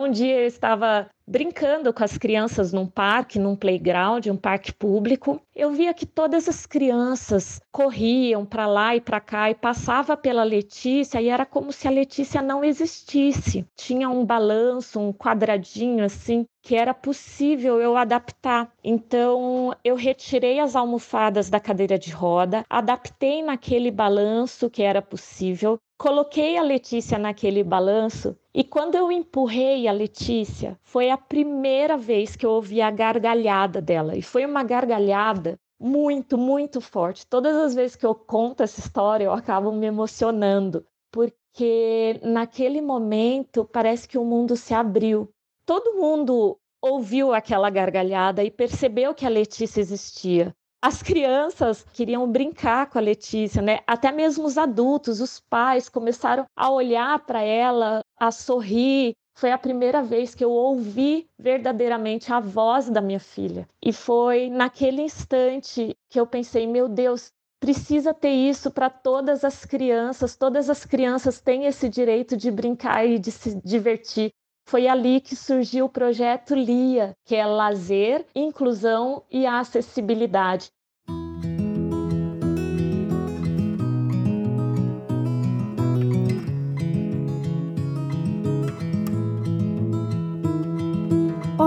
Um dia eu estava brincando com as crianças num parque, num playground, um parque público. Eu via que todas as crianças corriam para lá e para cá e passava pela Letícia e era como se a Letícia não existisse. Tinha um balanço, um quadradinho assim que era possível eu adaptar. Então, eu retirei as almofadas da cadeira de roda, adaptei naquele balanço que era possível, coloquei a Letícia naquele balanço e quando eu empurrei a Letícia, foi a primeira vez que eu ouvi a gargalhada dela. E foi uma gargalhada muito, muito forte. Todas as vezes que eu conto essa história, eu acabo me emocionando, porque naquele momento parece que o mundo se abriu. Todo mundo ouviu aquela gargalhada e percebeu que a Letícia existia as crianças queriam brincar com a Letícia, né? Até mesmo os adultos, os pais começaram a olhar para ela, a sorrir. Foi a primeira vez que eu ouvi verdadeiramente a voz da minha filha. E foi naquele instante que eu pensei, meu Deus, precisa ter isso para todas as crianças. Todas as crianças têm esse direito de brincar e de se divertir. Foi ali que surgiu o projeto LIA, que é lazer, inclusão e acessibilidade.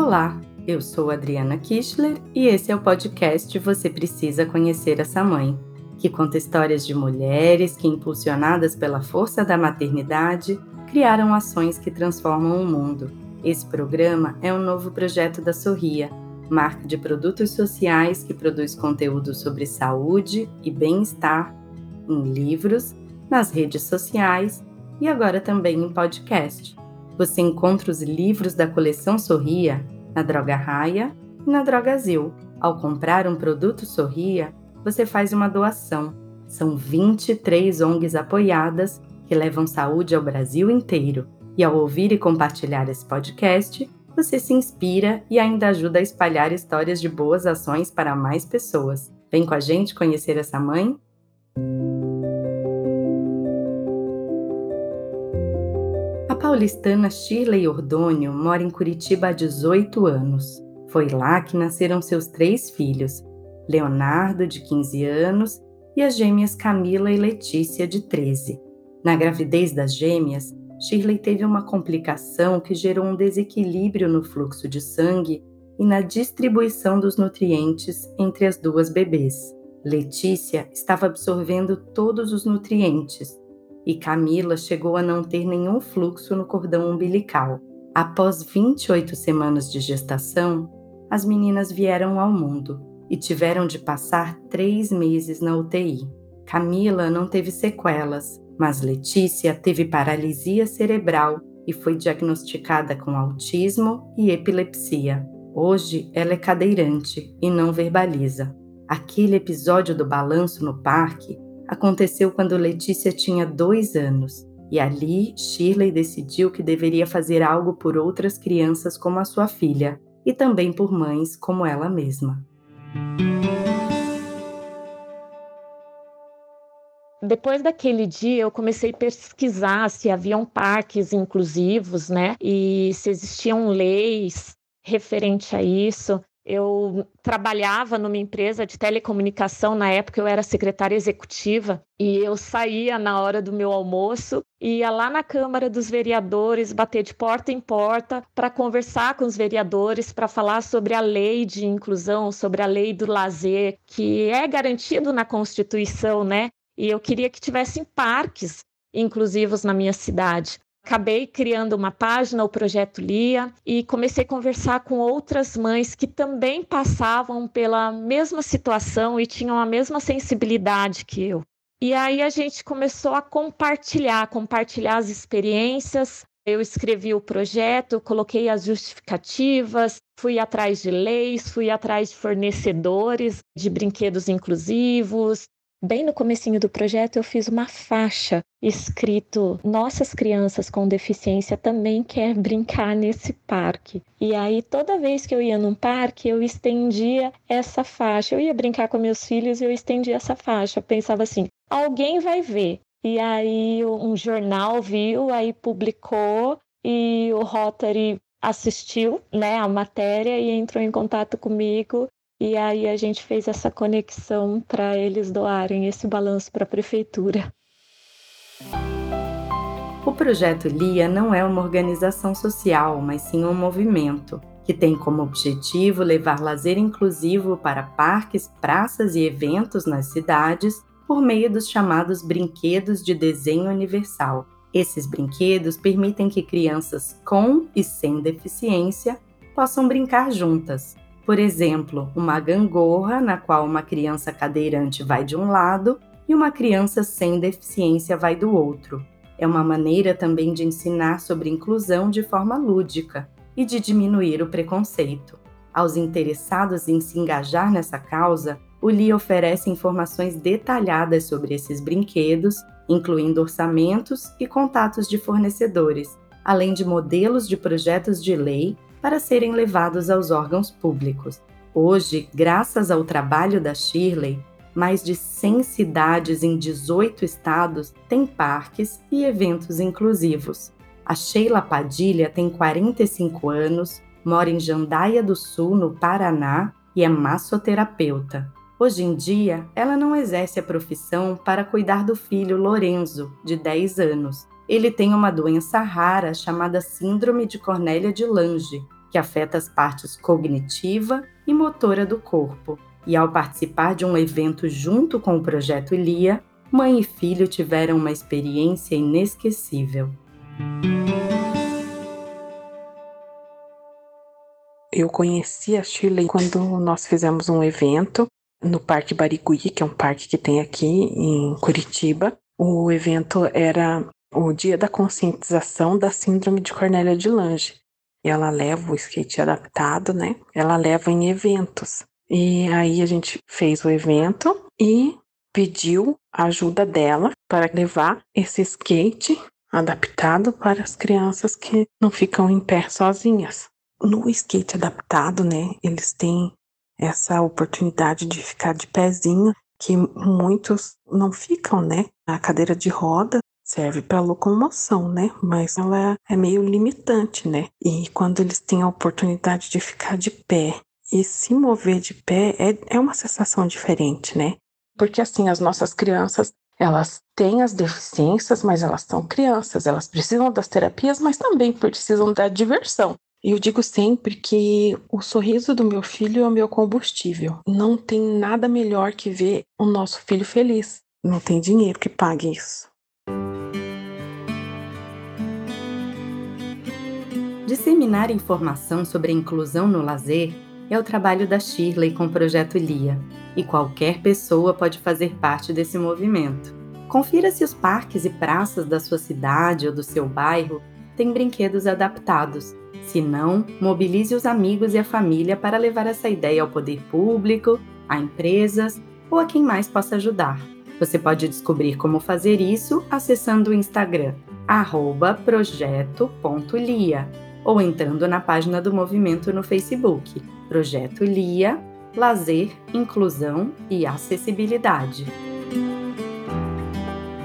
Olá, eu sou Adriana Kistler e esse é o podcast Você Precisa Conhecer Essa Mãe, que conta histórias de mulheres que, impulsionadas pela força da maternidade, criaram ações que transformam o mundo. Esse programa é um novo projeto da Sorria, marca de produtos sociais que produz conteúdo sobre saúde e bem-estar em livros, nas redes sociais e agora também em podcast. Você encontra os livros da coleção Sorria na Droga Raia e na Drogazil. Ao comprar um produto Sorria, você faz uma doação. São 23 ONGs apoiadas que levam saúde ao Brasil inteiro. E ao ouvir e compartilhar esse podcast, você se inspira e ainda ajuda a espalhar histórias de boas ações para mais pessoas. Vem com a gente conhecer essa mãe? Paulistana Shirley Ordônio mora em Curitiba há 18 anos. Foi lá que nasceram seus três filhos, Leonardo, de 15 anos, e as gêmeas Camila e Letícia, de 13. Na gravidez das gêmeas, Shirley teve uma complicação que gerou um desequilíbrio no fluxo de sangue e na distribuição dos nutrientes entre as duas bebês. Letícia estava absorvendo todos os nutrientes e Camila chegou a não ter nenhum fluxo no cordão umbilical. Após 28 semanas de gestação, as meninas vieram ao mundo e tiveram de passar três meses na UTI. Camila não teve sequelas, mas Letícia teve paralisia cerebral e foi diagnosticada com autismo e epilepsia. Hoje ela é cadeirante e não verbaliza. Aquele episódio do balanço no parque aconteceu quando Letícia tinha dois anos e ali Shirley decidiu que deveria fazer algo por outras crianças como a sua filha e também por mães como ela mesma. depois daquele dia eu comecei a pesquisar se haviam parques inclusivos, né? E se existiam leis referente a isso. Eu trabalhava numa empresa de telecomunicação, na época eu era secretária executiva, e eu saía na hora do meu almoço, ia lá na Câmara dos Vereadores, bater de porta em porta para conversar com os vereadores, para falar sobre a lei de inclusão, sobre a lei do lazer, que é garantido na Constituição, né? E eu queria que tivessem parques inclusivos na minha cidade. Acabei criando uma página, o Projeto Lia, e comecei a conversar com outras mães que também passavam pela mesma situação e tinham a mesma sensibilidade que eu. E aí a gente começou a compartilhar, compartilhar as experiências. Eu escrevi o projeto, coloquei as justificativas, fui atrás de leis, fui atrás de fornecedores de brinquedos inclusivos, Bem no comecinho do projeto eu fiz uma faixa escrito Nossas crianças com deficiência também quer brincar nesse parque. E aí toda vez que eu ia num parque, eu estendia essa faixa. Eu ia brincar com meus filhos e eu estendia essa faixa. Eu pensava assim: alguém vai ver. E aí um jornal viu, aí publicou e o Rotary assistiu né, a matéria e entrou em contato comigo. E aí a gente fez essa conexão para eles doarem esse balanço para a prefeitura. O projeto LIA não é uma organização social, mas sim um movimento que tem como objetivo levar lazer inclusivo para parques, praças e eventos nas cidades por meio dos chamados brinquedos de desenho universal. Esses brinquedos permitem que crianças com e sem deficiência possam brincar juntas. Por exemplo, uma gangorra na qual uma criança cadeirante vai de um lado e uma criança sem deficiência vai do outro. É uma maneira também de ensinar sobre inclusão de forma lúdica e de diminuir o preconceito. Aos interessados em se engajar nessa causa, o LI oferece informações detalhadas sobre esses brinquedos, incluindo orçamentos e contatos de fornecedores, além de modelos de projetos de lei para serem levados aos órgãos públicos. Hoje, graças ao trabalho da Shirley, mais de 100 cidades em 18 estados têm parques e eventos inclusivos. A Sheila Padilha tem 45 anos, mora em Jandaia do Sul, no Paraná, e é massoterapeuta. Hoje em dia, ela não exerce a profissão para cuidar do filho Lorenzo, de 10 anos. Ele tem uma doença rara chamada Síndrome de Cornélia de Lange, que afeta as partes cognitiva e motora do corpo e ao participar de um evento junto com o projeto Lia, mãe e filho tiveram uma experiência inesquecível. Eu conheci a Shirley quando nós fizemos um evento no Parque Barigui, que é um parque que tem aqui em Curitiba. O evento era o Dia da Conscientização da Síndrome de Cornélia de Lange. Ela leva o skate adaptado, né? Ela leva em eventos. E aí a gente fez o evento e pediu a ajuda dela para levar esse skate adaptado para as crianças que não ficam em pé sozinhas. No skate adaptado, né, eles têm essa oportunidade de ficar de pezinho que muitos não ficam, né? A cadeira de roda serve para locomoção, né? Mas ela é meio limitante, né? E quando eles têm a oportunidade de ficar de pé e se mover de pé é, é uma sensação diferente, né? Porque assim, as nossas crianças, elas têm as deficiências, mas elas são crianças, elas precisam das terapias, mas também precisam da diversão. E eu digo sempre que o sorriso do meu filho é o meu combustível. Não tem nada melhor que ver o nosso filho feliz. Não tem dinheiro que pague isso. Disseminar informação sobre a inclusão no lazer é o trabalho da Shirley com o projeto Lia, e qualquer pessoa pode fazer parte desse movimento. Confira se os parques e praças da sua cidade ou do seu bairro têm brinquedos adaptados. Se não, mobilize os amigos e a família para levar essa ideia ao poder público, a empresas ou a quem mais possa ajudar. Você pode descobrir como fazer isso acessando o Instagram projeto.lia ou entrando na página do movimento no Facebook. Projeto LIA, Lazer, Inclusão e Acessibilidade.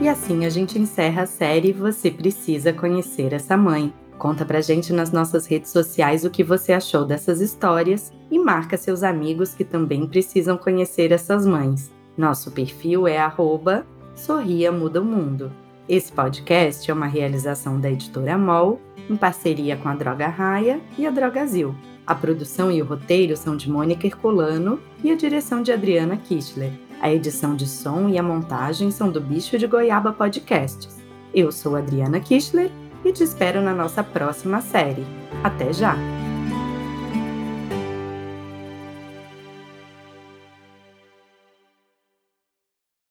E assim a gente encerra a série Você Precisa Conhecer Essa Mãe. Conta pra gente nas nossas redes sociais o que você achou dessas histórias e marca seus amigos que também precisam conhecer essas mães. Nosso perfil é arroba Sorria Muda o Mundo. Esse podcast é uma realização da editora MOL, em parceria com a Droga Raia e a Drogazil. A produção e o roteiro são de Mônica Herculano e a direção de Adriana Kistler. A edição de som e a montagem são do Bicho de Goiaba Podcasts. Eu sou Adriana Kistler e te espero na nossa próxima série. Até já!